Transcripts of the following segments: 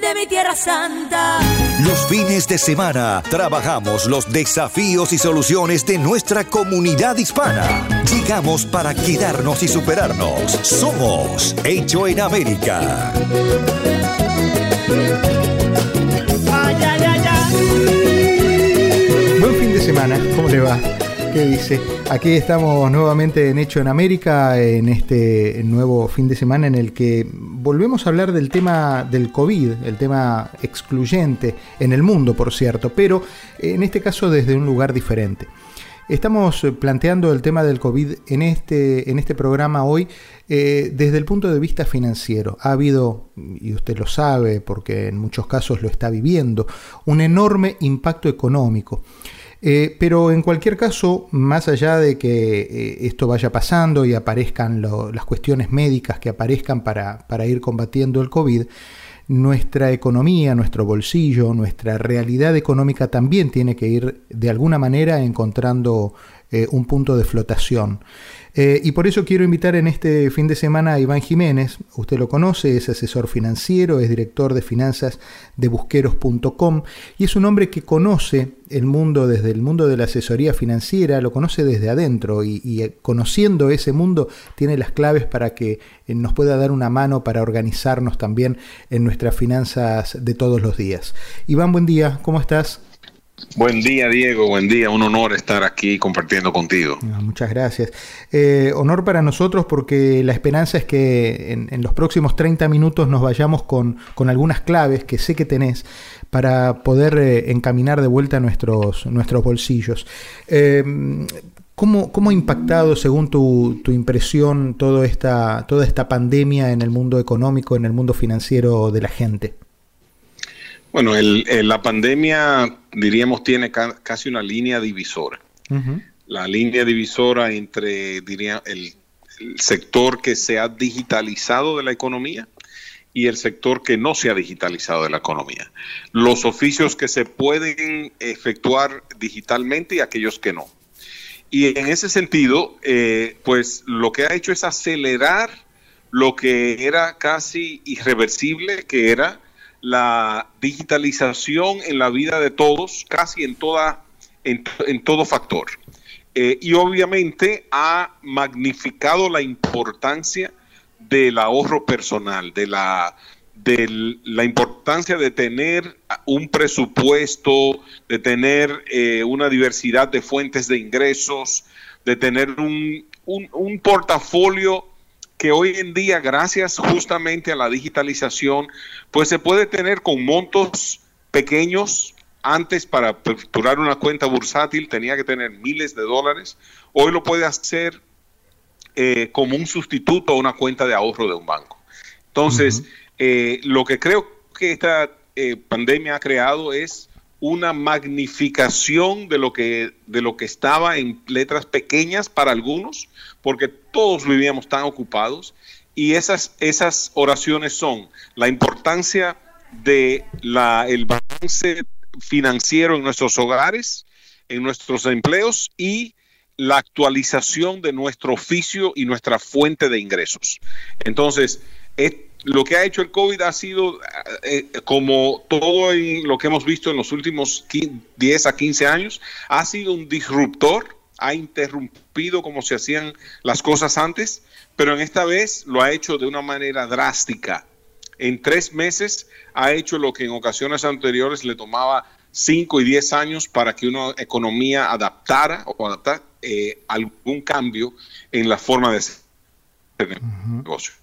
de mi tierra santa. Los fines de semana trabajamos los desafíos y soluciones de nuestra comunidad hispana. Llegamos para quedarnos y superarnos. Somos Hecho en América. Buen fin de semana, ¿cómo le va? ¿Qué dice? Aquí estamos nuevamente en Hecho en América, en este nuevo fin de semana en el que volvemos a hablar del tema del COVID, el tema excluyente en el mundo, por cierto, pero en este caso desde un lugar diferente. Estamos planteando el tema del COVID en este, en este programa hoy eh, desde el punto de vista financiero. Ha habido, y usted lo sabe porque en muchos casos lo está viviendo, un enorme impacto económico. Eh, pero en cualquier caso, más allá de que eh, esto vaya pasando y aparezcan las cuestiones médicas que aparezcan para, para ir combatiendo el COVID, nuestra economía, nuestro bolsillo, nuestra realidad económica también tiene que ir de alguna manera encontrando eh, un punto de flotación. Eh, y por eso quiero invitar en este fin de semana a Iván Jiménez. Usted lo conoce, es asesor financiero, es director de finanzas de busqueros.com y es un hombre que conoce el mundo desde el mundo de la asesoría financiera, lo conoce desde adentro y, eh, conociendo ese mundo tiene las claves para que nos pueda dar una mano para organizarnos también en nuestras finanzas de todos los días. Iván, buen día, ¿cómo estás? Buen día, Diego. Buen día. Un honor estar aquí compartiendo contigo. Ah, muchas gracias. Eh, honor para nosotros porque la esperanza es que en, los próximos 30 minutos nos vayamos con, algunas claves que sé que tenés para poder eh, encaminar de vuelta nuestros, nuestros bolsillos. Eh, ¿Cómo, ha impactado, según tu, tu, impresión, toda esta, toda esta pandemia en el mundo económico, en el mundo financiero de la gente? Bueno, la pandemia, diríamos, tiene casi una línea divisora. La línea divisora entre, diría, el, sector que se ha digitalizado de la economía y el sector que no se ha digitalizado de la economía. Los oficios que se pueden efectuar digitalmente y aquellos que no. Y en ese sentido, eh, pues lo que ha hecho es acelerar lo que era casi irreversible, que era la digitalización en la vida de todos, casi en, toda, en, todo factor. Eh, y obviamente ha magnificado la importancia del ahorro personal, de la, de la importancia de tener un presupuesto, de tener eh, una diversidad de fuentes de ingresos, de tener un, un, un portafolio que hoy en día, gracias justamente a la digitalización, pues se puede tener con montos pequeños. Antes para aperturar una cuenta bursátil tenía que tener miles de dólares. Hoy lo puede hacer eh, como un sustituto a una cuenta de ahorro de un banco. Entonces, eh, lo que creo que esta eh, pandemia ha creado es una magnificación de lo que de lo que estaba en letras pequeñas para algunos, porque todos vivíamos tan ocupados y esas esas oraciones son la importancia de la el balance financiero en nuestros hogares, en nuestros empleos y la actualización de nuestro oficio y nuestra fuente de ingresos. Entonces, lo que ha hecho el COVID ha sido, eh, como todo lo que hemos visto en los últimos 10 a 15 años, ha sido un disruptor, ha interrumpido como se hacían las cosas antes, pero en esta vez lo ha hecho de una manera drástica. En tres meses ha hecho lo que en ocasiones anteriores le tomaba 5 y 10 años para que una economía adaptara o adaptara eh, algún cambio en la forma de hacer negocio.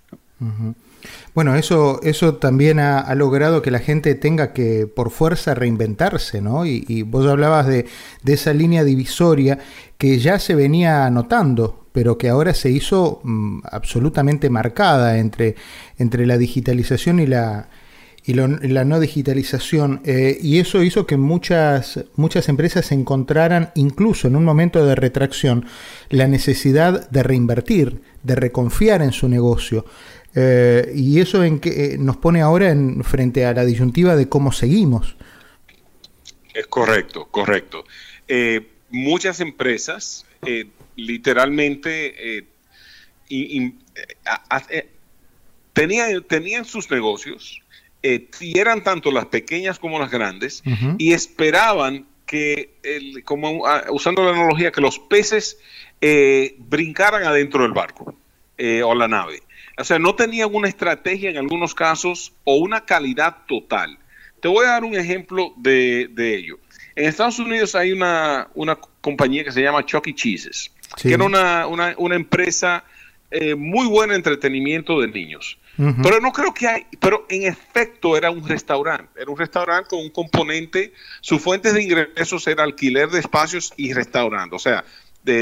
Bueno, eso, eso también ha, logrado que la gente tenga que por fuerza reinventarse, ¿no? Y, vos hablabas de, esa línea divisoria que ya se venía notando, pero que ahora se hizo mm, absolutamente marcada entre, entre la digitalización y la, y la no digitalización. Eh, y eso hizo que muchas, muchas empresas encontraran, incluso en un momento de retracción, la necesidad de reinvertir, de reconfiar en su negocio. Eh, y eso en que, eh, nos pone ahora en, frente a la disyuntiva de cómo seguimos. Es correcto, correcto. Eh, muchas empresas literalmente tenían, tenían sus negocios, y eran tanto las pequeñas como las grandes, y esperaban que, como ah, usando la analogía, que los peces brincaran adentro del barco o la nave. O sea, no tenían una estrategia en algunos casos o una calidad total. Te voy a dar un ejemplo de, ello. En Estados Unidos hay una, compañía que se llama Chuck E. Cheese's, que era una, empresa eh, muy buena entretenimiento de niños. Pero no creo que hay, pero en efecto era un restaurante, era un restaurante con un componente, su fuente de ingresos era alquiler de espacios y restaurante, o sea,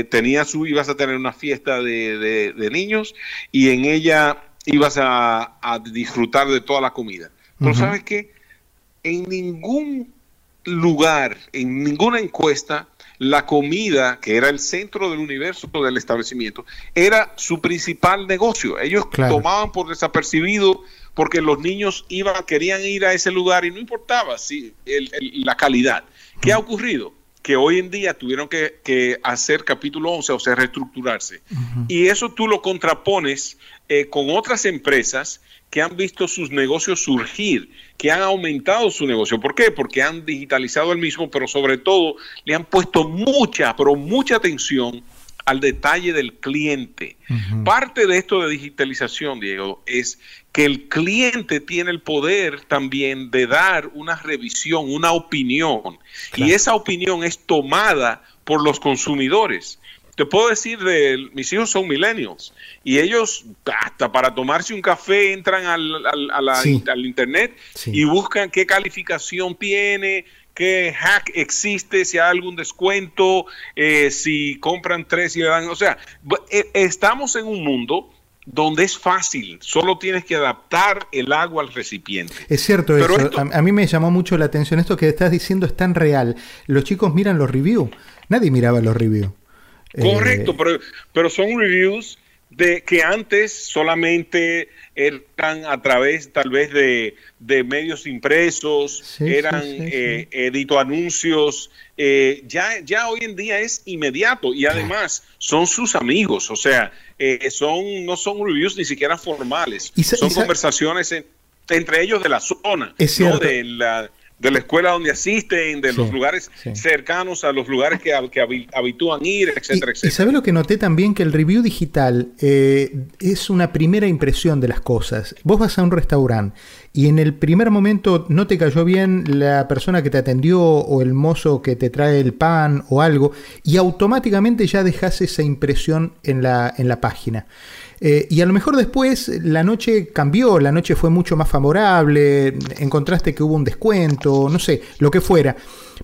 tenía su, ibas a tener una fiesta de, niños y en ella ibas a, disfrutar de toda la comida. Pero sabes qué, en ningún lugar, en ninguna encuesta, la comida, que era el centro del universo del establecimiento, era su principal negocio. Ellos tomaban por desapercibido porque los niños iban, querían ir a ese lugar y no importaba si la calidad. ¿Qué ha ocurrido? Que hoy en día tuvieron que, hacer capítulo 11, o sea, reestructurarse. Y eso tú lo contrapones eh, con otras empresas que han visto sus negocios surgir, que han aumentado su negocio. ¿Por qué? Porque han digitalizado el mismo, pero sobre todo le han puesto mucha, pero mucha atención al detalle del cliente. Parte de esto de digitalización, Diego, es que el cliente tiene el poder también de dar una revisión, una opinión, y esa opinión es tomada por los consumidores. Te puedo decir, de, mis hijos son millennials y ellos hasta para tomarse un café entran al, al, internet y buscan qué calificación tiene, qué hack existe, si hay algún descuento, eh, si compran tres y le dan, o sea, eh, estamos en un mundo donde es fácil, solo tienes que adaptar el agua al recipiente. Es cierto eso, a, mí me llamó mucho la atención, esto que estás diciendo es tan real, los chicos miran los reviews, nadie miraba los reviews. Correcto, eh, pero, pero son reviews de que antes solamente eran a través tal vez de, medios impresos, eran eh, edito anuncios, eh, ya, ya hoy en día es inmediato y además son sus amigos, o sea, eh, son, no son reviews ni siquiera formales, son conversaciones entre ellos de la zona, no de la de la escuela donde asisten, de los lugares cercanos a los lugares que, que habitúan ir, etcétera, etcétera. Y sabes lo que noté también que el review digital eh, es una primera impresión de las cosas. Vos vas a un restaurante y en el primer momento no te cayó bien la persona que te atendió o el mozo que te trae el pan o algo y automáticamente ya dejas esa impresión en la, en la página. Eh, y a lo mejor después la noche cambió, la noche fue mucho más favorable, encontraste que hubo un descuento, no sé, lo que fuera,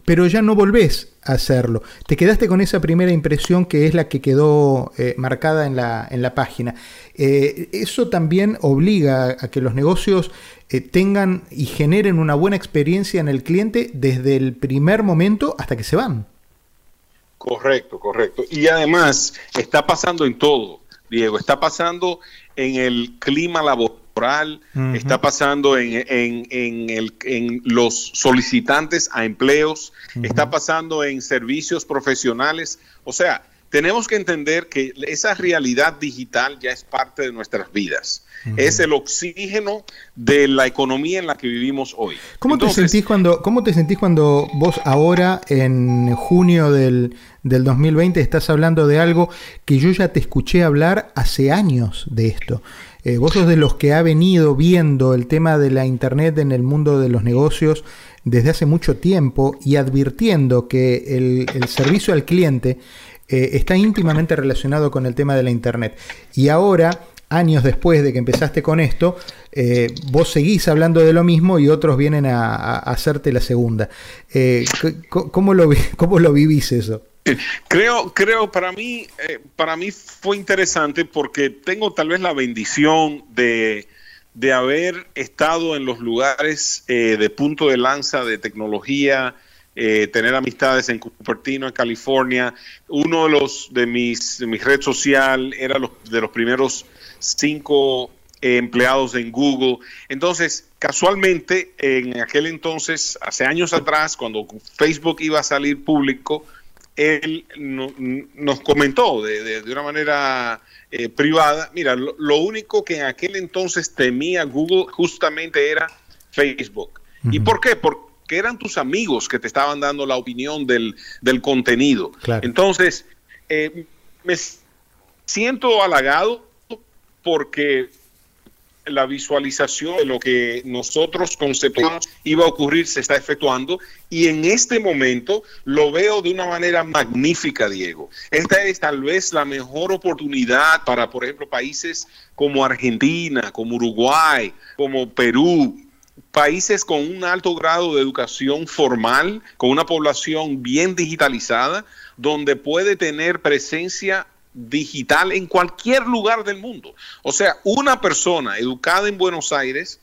pero ya no volvés a hacerlo. Te quedaste con esa primera impresión que es la que quedó eh, marcada en la, en la página. Eh, eso también obliga a que los negocios tengan y generen una buena experiencia en el cliente desde el primer momento hasta que se van. Correcto, correcto. Y además está pasando en todo Diego. Está pasando en el clima laboral, está pasando en, en, los solicitantes a empleos, está pasando en servicios profesionales. O sea, tenemos que entender que esa realidad digital ya es parte de nuestras vidas. Es el oxígeno de la economía en la que vivimos hoy. ¿Cómo, te, sentís cuando, ¿cómo te sentís cuando vos ahora, en junio del, del 2020, estás hablando de algo que yo ya te escuché hablar hace años de esto? Eh, vos sos de los que ha venido viendo el tema de la Internet en el mundo de los negocios desde hace mucho tiempo y advirtiendo que el, el servicio al cliente eh, está íntimamente relacionado con el tema de la Internet. Y ahora años después de que empezaste con esto, eh, vos seguís hablando de lo mismo y otros vienen a, hacerte la segunda. Eh, ¿cómo, lo, ¿Cómo lo vivís eso? Creo, creo para mí, para mí fue interesante porque tengo tal vez la bendición de, de haber estado en los lugares de punto de lanza de tecnología, eh, tener amistades en Cupertino, en California. Uno de los de mis, de mi red social era los, de los primeros cinco empleados en Google. Entonces, casualmente, en aquel entonces, hace años atrás, cuando Facebook iba a salir público, él nos comentó de, una manera eh, privada, mira, lo, único que en aquel entonces temía Google justamente era Facebook. ¿Y por qué? Porque que eran tus amigos que te estaban dando la opinión del, contenido. Entonces, eh, me siento halagado porque la visualización de lo que nosotros conceptuamos iba a ocurrir se está efectuando y en este momento lo veo de una manera magnífica, Diego. Esta es tal vez la mejor oportunidad para, por ejemplo, países como Argentina, como Uruguay, como Perú, países con un alto grado de educación formal, con una población bien digitalizada, donde puede tener presencia digital en cualquier lugar del mundo. O sea, una persona educada en Buenos Aires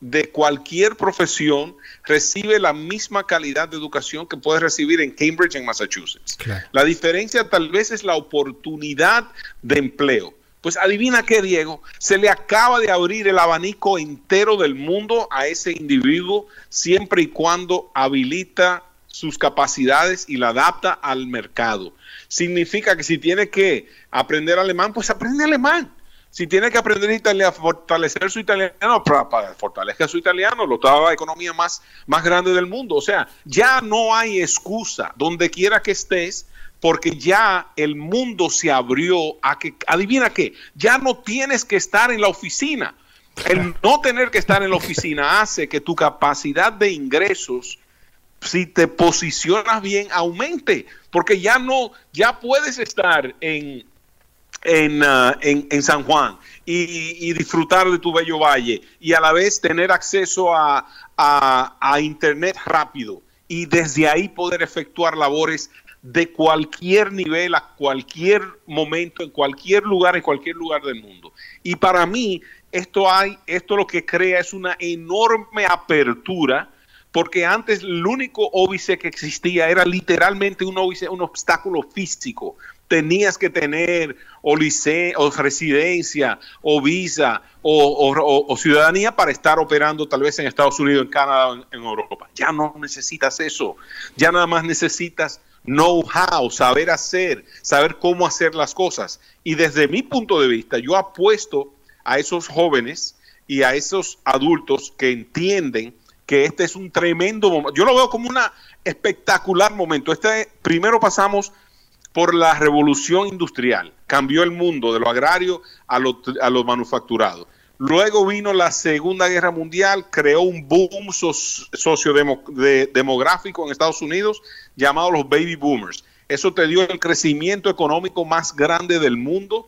de cualquier profesión recibe la misma calidad de educación que puede recibir en Cambridge, en Massachusetts. La diferencia tal vez es la oportunidad de empleo. Pues adivina qué, Diego, se le acaba de abrir el abanico entero del mundo a ese individuo siempre y cuando habilita sus capacidades y la adapta al mercado. Significa que si tiene que aprender alemán, pues aprende alemán. Si tiene que aprender italiano, fortalecer su italiano, para, fortalecer su italiano, lo la economía más, más grande del mundo. O sea, ya no hay excusa. Donde quiera que estés, porque ya el mundo se abrió a que, adivina qué, ya no tienes que estar en la oficina. El no tener que estar en la oficina hace que tu capacidad de ingresos, si te posicionas bien, aumente, porque ya no, ya puedes estar en, en, uh, en, San Juan y, disfrutar de tu bello valle y a la vez tener acceso a, a Internet rápido y desde ahí poder efectuar labores de cualquier nivel, a cualquier momento, en cualquier lugar, en cualquier lugar del mundo. Y para mí, esto hay, esto lo que crea es una enorme apertura, porque antes el único óbice que existía era literalmente un óbice, un obstáculo físico. Tenías que tener o, o residencia, o visa, o, ciudadanía para estar operando tal vez en Estados Unidos, en Canadá, en, en Europa. Ya no necesitas eso. Ya nada más necesitas know-how, saber hacer, saber cómo hacer las cosas. Y desde mi punto de vista, yo apuesto a esos jóvenes y a esos adultos que entienden que este es un tremendo momento. Yo lo veo como un espectacular momento. Este primero pasamos por la revolución industrial, cambió el mundo de lo agrario a lo, a lo manufacturado. Luego vino la Segunda Guerra Mundial, creó un boom sociodemográfico en Estados Unidos llamado los baby boomers. Eso te dio el crecimiento económico más grande del mundo.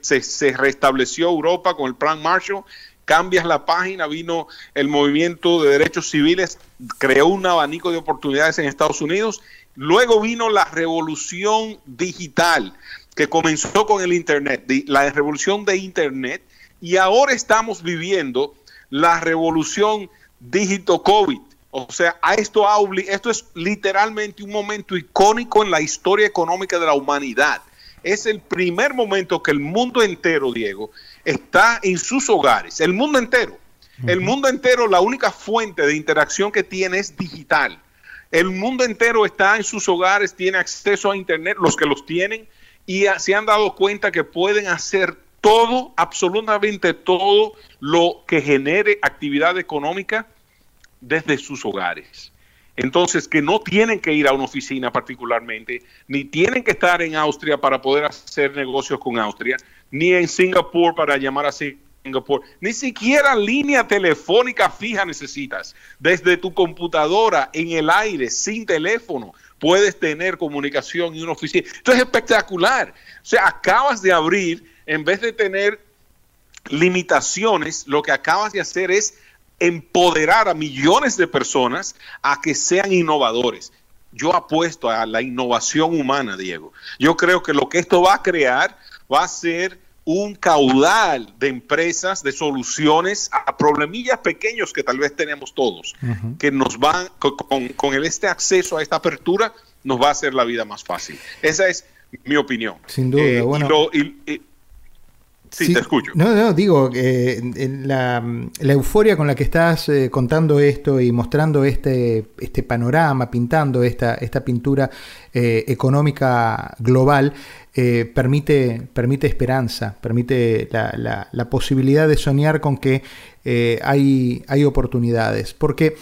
se, restableció Europa con el Plan Marshall. Cambias la página, vino el movimiento de derechos civiles, creó un abanico de oportunidades en Estados Unidos. Luego vino la revolución digital, que comenzó con el Internet, la revolución de Internet y ahora estamos viviendo la revolución dígito COVID. O sea, a esto, esto es literalmente un momento icónico en la historia económica de la humanidad. Es el primer momento que el mundo entero, Diego, está en sus hogares. El mundo entero. El mundo entero, la única fuente de interacción que tiene es digital. El mundo entero está en sus hogares, tiene acceso a Internet, los que los tienen, y se han dado cuenta que pueden hacer todo, absolutamente todo lo que genere actividad económica desde sus hogares. Entonces, que no tienen que ir a una oficina particularmente, ni tienen que estar en Austria para poder hacer negocios con Austria, ni en Singapur para llamar a Singapur, ni siquiera línea telefónica fija necesitas. Desde tu computadora, en el aire, sin teléfono, puedes tener comunicación en una oficina. Esto es espectacular. O sea, acabas de abrir en vez de tener limitaciones, lo que acabas de hacer es empoderar a millones de personas a que sean innovadores. Yo apuesto a la innovación humana, Diego. Yo creo que lo que esto va a crear va a ser un caudal de empresas, de soluciones a problemillas pequeños que tal vez tenemos todos, que nos van, con, con este acceso a esta apertura, nos va a hacer la vida más fácil. Esa es mi opinión. Sin duda, eh, bueno. Sí, te escucho. No, no, digo, eh, la, la, euforia con la que estás eh, contando esto y mostrando este, este panorama, pintando esta, esta pintura eh, económica global, permite, permite esperanza, permite la, la, la, posibilidad de soñar con que hay, hay oportunidades. Porque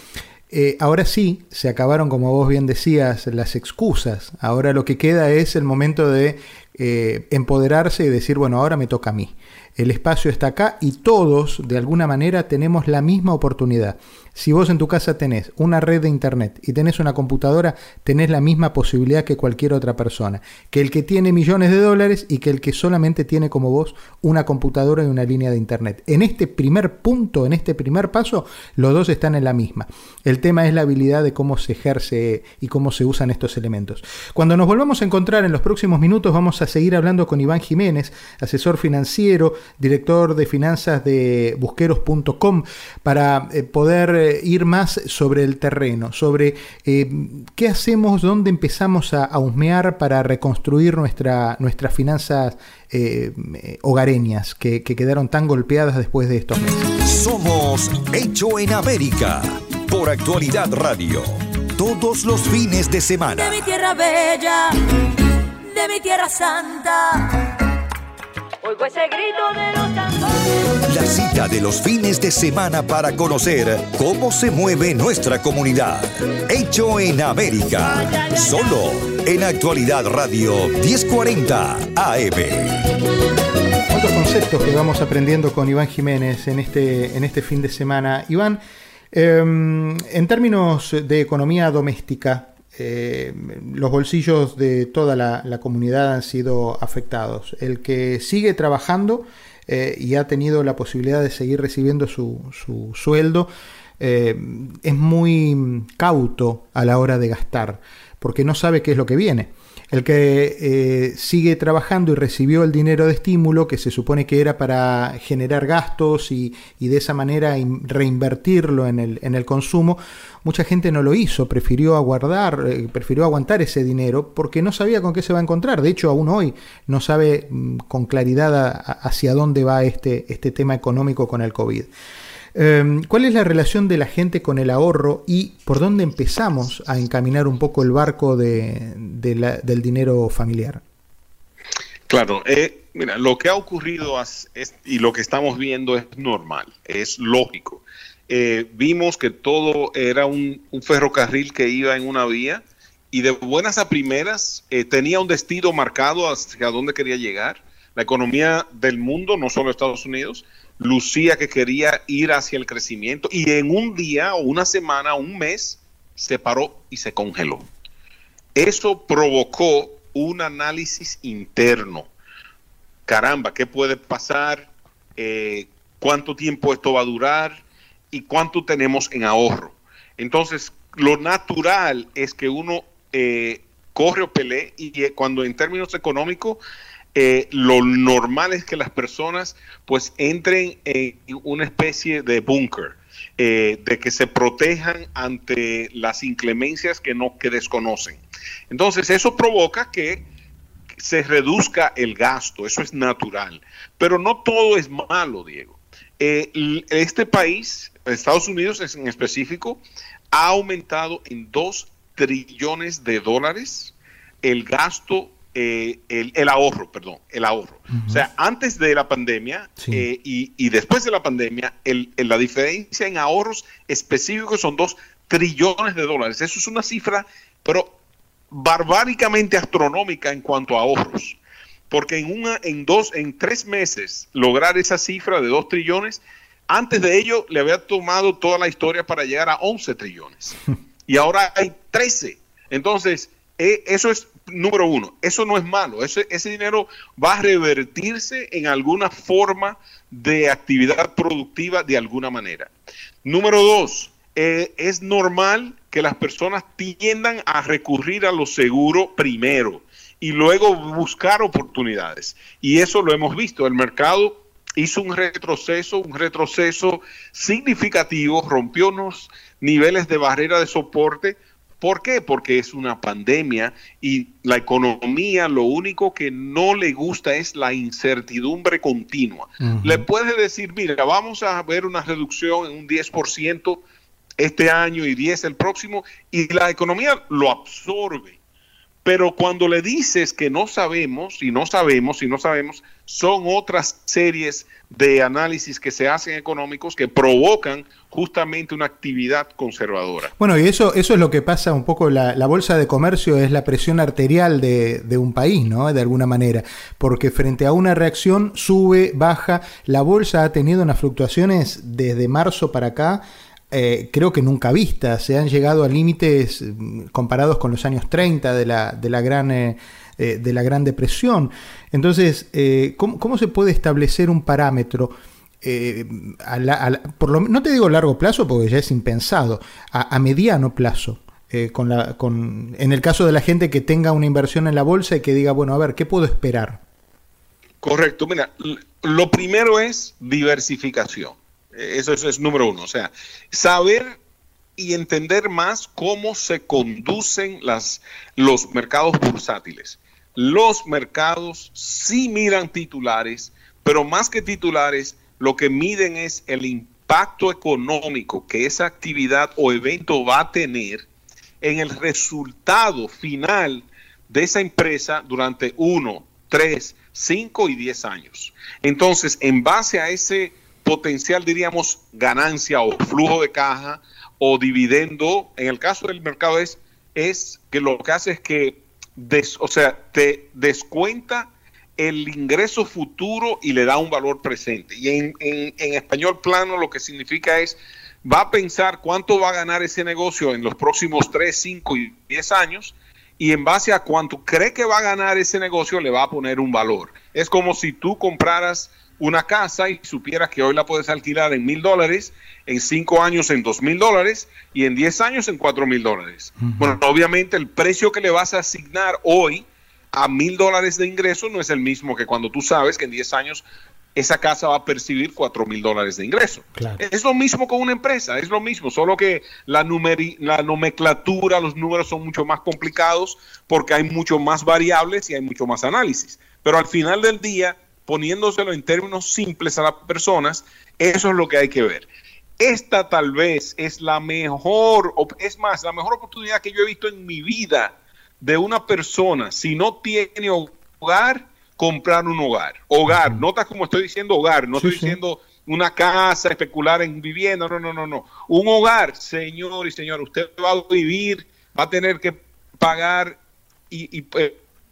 eh, ahora sí, se acabaron, como vos bien decías, las excusas. Ahora lo que queda es el momento de eh, empoderarse y decir, bueno, ahora me toca a mí. El espacio está acá y todos, de alguna manera, tenemos la misma oportunidad. Si vos en tu casa tenés una red de internet y tenés una computadora, tenés la misma posibilidad que cualquier otra persona. Que el que tiene millones de dólares y que el que solamente tiene como vos una computadora y una línea de internet. En este primer punto, en este primer paso, los dos están en la misma. El tema es la habilidad de cómo se ejerce y cómo se usan estos elementos. Cuando nos volvamos a encontrar en los próximos minutos, vamos a seguir hablando con Iván Jiménez, asesor financiero, director de finanzas de busqueros.com, para eh, poder eh, ir más sobre el terreno, sobre eh, qué hacemos, dónde empezamos a, a, husmear para reconstruir nuestra, nuestras finanzas eh, hogareñas que, que quedaron tan golpeadas después de estos meses. Somos Hecho en América por Actualidad Radio. Todos los fines de semana. De mi tierra bella, de mi tierra santa. Oigo ese grito de los tambores. Cita de los fines de semana para conocer cómo se mueve nuestra comunidad. Hecho en América. Solo en Actualidad Radio 1040 AM. Otros conceptos que vamos aprendiendo con Iván Jiménez en este, en este fin de semana. Iván, eh, en términos de economía doméstica, eh, los bolsillos de toda la, comunidad han sido afectados. El que sigue trabajando eh, y ha tenido la posibilidad de seguir recibiendo su, su sueldo eh, es muy cauto a la hora de gastar, porque no sabe qué es lo que viene. El que eh, sigue trabajando y recibió el dinero de estímulo que se supone que era para generar gastos y, y de esa manera reinvertirlo en el, en el, consumo, mucha gente no lo hizo, prefirió aguardar, eh, prefirió aguantar ese dinero porque no sabía con qué se va a encontrar. De hecho, aún hoy no sabe mm, con claridad hacia dónde va este, este tema económico con el COVID. Eh, ¿Cuál es la relación de la gente con el ahorro y por dónde empezamos a encaminar un poco el barco de, de la, del dinero familiar? Claro, eh, mira, lo que ha ocurrido es, es, y lo que estamos viendo es normal, es lógico. Eh, vimos que todo era un, un, ferrocarril que iba en una vía y de buenas a primeras eh, tenía un destino marcado hacia dónde quería llegar. La economía del mundo, no solo Estados Unidos, lucía que quería ir hacia el crecimiento y en un día o una semana, un mes, se paró y se congeló. Eso provocó un análisis interno. Caramba, ¿qué puede pasar? Eh, ¿Cuánto tiempo esto va a durar? ¿Y cuánto tenemos en ahorro? Entonces, lo natural es que uno eh, corre o pelee y eh, cuando en términos económicos eh, lo normal es que las personas pues entren en una especie de búnker, eh, de que se protejan ante las inclemencias que no que desconocen. Entonces eso provoca que se reduzca el gasto, eso es natural, pero no todo es malo, Diego. Eh, este país, Estados Unidos en específico, ha aumentado en 2 trillones de dólares el gasto eh, el, el, ahorro, perdón, el ahorro. Uh -huh. O sea, antes de la pandemia sí. eh, y, y, después de la pandemia, el, el, la diferencia en ahorros específicos son dos trillones de dólares. Eso es una cifra, pero barbáricamente astronómica en cuanto a ahorros. Porque en, una, en dos, en tres meses, lograr esa cifra de dos trillones, antes de ello le había tomado toda la historia para llegar a 11 trillones. y ahora hay 13. Entonces, eh, eso es número uno, eso no es malo, ese, ese dinero va a revertirse en alguna forma de actividad productiva de alguna manera. Número dos, eh, es normal que las personas tiendan a recurrir a lo seguro primero y luego buscar oportunidades. Y eso lo hemos visto, el mercado hizo un retroceso, un retroceso significativo, rompió unos niveles de barrera de soporte, ¿Por qué? Porque es una pandemia y la economía lo único que no le gusta es la incertidumbre continua. Le puede decir, mira, vamos a ver una reducción en un 10% este año y 10 el próximo y la economía lo absorbe. Pero cuando le dices que no sabemos y no sabemos y no sabemos, son otras series de análisis que se hacen económicos que provocan justamente una actividad conservadora. Bueno, y eso, eso es lo que pasa un poco, la, bolsa de comercio es la presión arterial de, de, un país, ¿no? De alguna manera, porque frente a una reacción sube, baja, la bolsa ha tenido unas fluctuaciones desde marzo para acá eh, creo que nunca vistas, se han llegado a límites mm, comparados con los años 30 de la, de la gran... Eh, eh, de la Gran Depresión. Entonces, ¿cómo, se puede establecer un parámetro? por lo, no te digo largo plazo porque ya es impensado, a, mediano plazo. con la, con, en el caso de la gente que tenga una inversión en la bolsa y que diga, bueno, a ver, ¿qué puedo esperar? Correcto, mira, lo primero es diversificación. Eso, es número uno. O sea, saber y entender más cómo se conducen los mercados bursátiles. Los mercados sí miran titulares, pero más que titulares, lo que miden es el impacto económico que esa actividad o evento va a tener en el resultado final de esa empresa durante uno, tres, cinco y diez años. Entonces, en base a ese potencial, diríamos, ganancia o flujo de caja o dividendo, en el caso del mercado es, es que lo que hace es que, o sea, te descuenta el ingreso futuro y le da un valor presente. Y en, en, español plano lo que significa es, va a pensar cuánto va a ganar ese negocio en los próximos 3, 5 y 10 años y en base a cuánto cree que va a ganar ese negocio le va a poner un valor. Es como si tú compraras una casa y supieras que hoy la puedes alquilar en mil dólares, en cinco años en dos mil dólares y en diez años en cuatro mil dólares. Bueno, obviamente el precio que le vas a asignar hoy a mil dólares de ingreso no es el mismo que cuando tú sabes que en diez años esa casa va a percibir cuatro mil dólares de ingreso. Es lo mismo con una empresa, es lo mismo, solo que la, la nomenclatura, los números son mucho más complicados porque hay mucho más variables y hay mucho más análisis. Pero al final del día, poniéndoselo en términos simples a las personas, eso es lo que hay que ver. Esta tal vez es la mejor, es más, la mejor oportunidad que yo he visto en mi vida de una persona, si no tiene hogar, comprar un hogar. Hogar, nota como estoy diciendo hogar, no estoy diciendo una casa, especular en vivienda, no, no, no, no. Un hogar, señor y señora, usted va a vivir, va a tener que pagar y, y,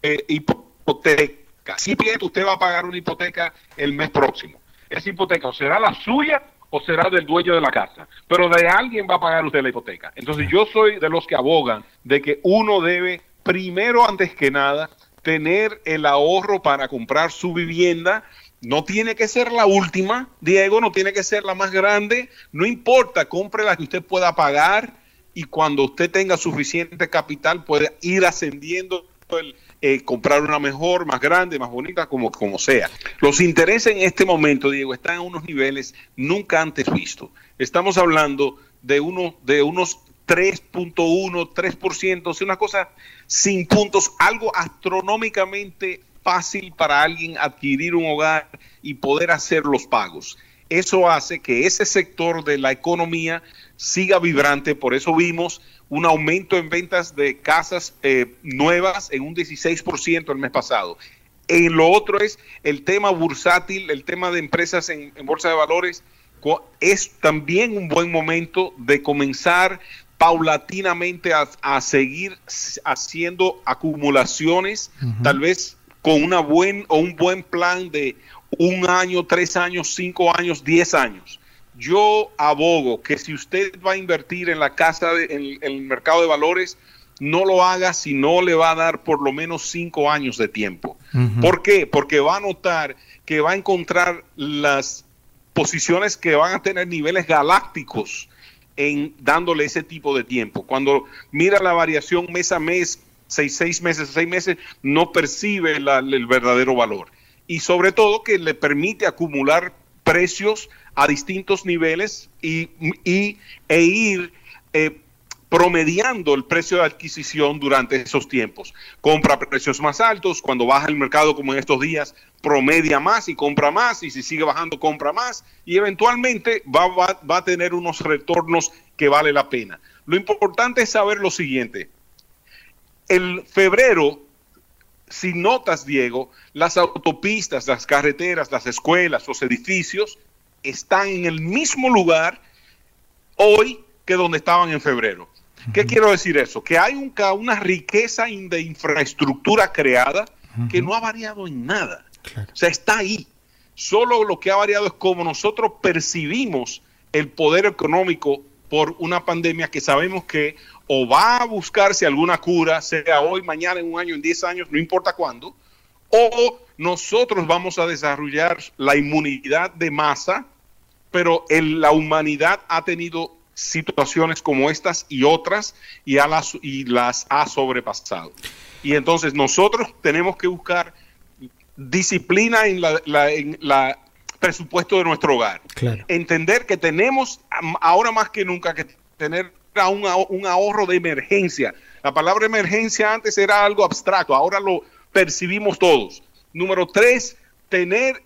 eh, hipoteca si bien usted va a pagar una hipoteca el mes próximo. Esa hipoteca o será la suya o será del dueño de la casa, pero de alguien va a pagar usted la hipoteca. Entonces yo soy de los que abogan de que uno debe, primero antes que nada, tener el ahorro para comprar su vivienda. No tiene que ser la última, Diego, no tiene que ser la más grande, no importa, compre la que usted pueda pagar y cuando usted tenga suficiente capital puede ir ascendiendo el, eh, comprar una mejor, más grande, más bonita, como, como sea. Los intereses en este momento, Diego, están a unos niveles nunca antes vistos. Estamos hablando de, uno, de unos 3.1, 3%, es una cosa sin puntos, algo astronómicamente fácil para alguien adquirir un hogar y poder hacer los pagos. Eso hace que ese sector de la economía siga vibrante, por eso vimos un aumento en ventas de casas eh, nuevas en un 16% el mes pasado. En lo otro es el tema bursátil, el tema de empresas en, bolsa de valores. Es también un buen momento de comenzar paulatinamente a, seguir haciendo acumulaciones, tal vez con una buen o un buen plan de un año, tres años, cinco años, diez años yo abogo que si usted va a invertir en la casa, en, el mercado de valores, no lo haga si no le va a dar por lo menos cinco años de tiempo. ¿Por qué? Porque va a notar que va a encontrar las posiciones que van a tener niveles galácticos en dándole ese tipo de tiempo. Cuando mira la variación mes a mes, seis, seis meses a seis meses, no percibe el verdadero valor. Y sobre todo que le permite acumular precios a distintos niveles y, e ir eh, promediando el precio de adquisición durante esos tiempos. Compra precios más altos, cuando baja el mercado como en estos días, promedia más y compra más, y si sigue bajando, compra más, y eventualmente va, va a tener unos retornos que vale la pena. Lo importante es saber lo siguiente. El febrero, si notas, Diego, las autopistas, las carreteras, las escuelas, los edificios están en el mismo lugar hoy que donde estaban en febrero. ¿Qué quiero decir eso? Que hay una riqueza de infraestructura creada que no ha variado en nada. O sea, está ahí. Solo lo que ha variado es cómo nosotros percibimos el poder económico por una pandemia que sabemos que o va a buscarse alguna cura, sea hoy, mañana, en un año, en 10 años, no importa cuándo, o nosotros vamos a desarrollar la inmunidad de masa, pero la humanidad ha tenido situaciones como estas y otras y, a las, y las ha sobrepasado. Y entonces nosotros tenemos que buscar disciplina en la, en la presupuesto de nuestro hogar. Entender que tenemos ahora más que nunca que tener un, ahorro de emergencia. La palabra emergencia antes era algo abstracto, ahora lo percibimos todos. Número tres, tener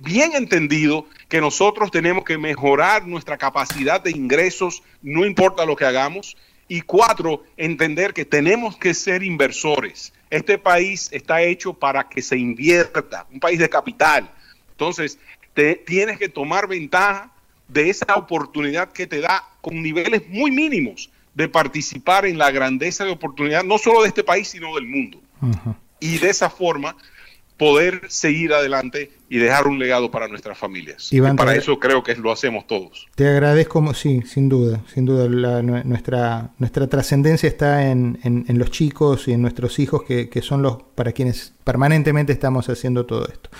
bien entendido que nosotros tenemos que mejorar nuestra capacidad de ingresos, no importa lo que hagamos. Y cuatro, entender que tenemos que ser inversores. Este país está hecho para que se invierta, un país de capital. Entonces, te, tienes que tomar ventaja de esa oportunidad que te da con niveles muy mínimos de participar en la grandeza de oportunidad, no solo de este país, sino del mundo. Y de esa forma poder seguir adelante y dejar un legado para nuestras familias. y para eso creo que lo hacemos todos. Te agradezco, sí, sin duda, sin duda, nuestra, nuestra trascendencia está en, en, los chicos y en nuestros hijos, que, que, son los para quienes permanentemente estamos haciendo todo esto.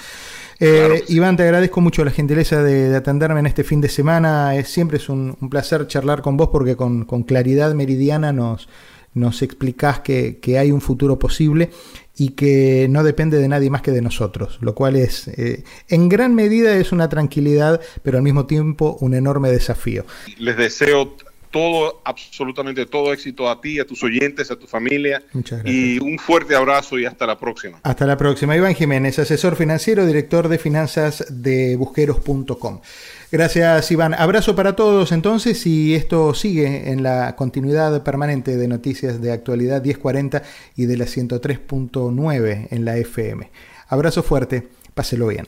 Eh, Iván, te agradezco mucho la gentileza de, atenderme en este fin de semana. Es, siempre es un, placer charlar con vos porque con, con claridad meridiana nos, nos explicás que, que, hay un futuro posible y que no depende de nadie más que de nosotros, lo cual es eh, en gran medida es una tranquilidad, pero al mismo tiempo un enorme desafío. Les deseo todo, absolutamente todo éxito a ti, a tus oyentes, a tu familia. Muchas gracias. Y un fuerte abrazo y hasta la próxima. Hasta la próxima. Iván Jiménez, asesor financiero, director de finanzas de busqueros.com. Gracias, Iván. Abrazo para todos entonces y esto sigue en la continuidad permanente de noticias de actualidad 1040 y de la 103.9 en la FM. Abrazo fuerte, páselo bien.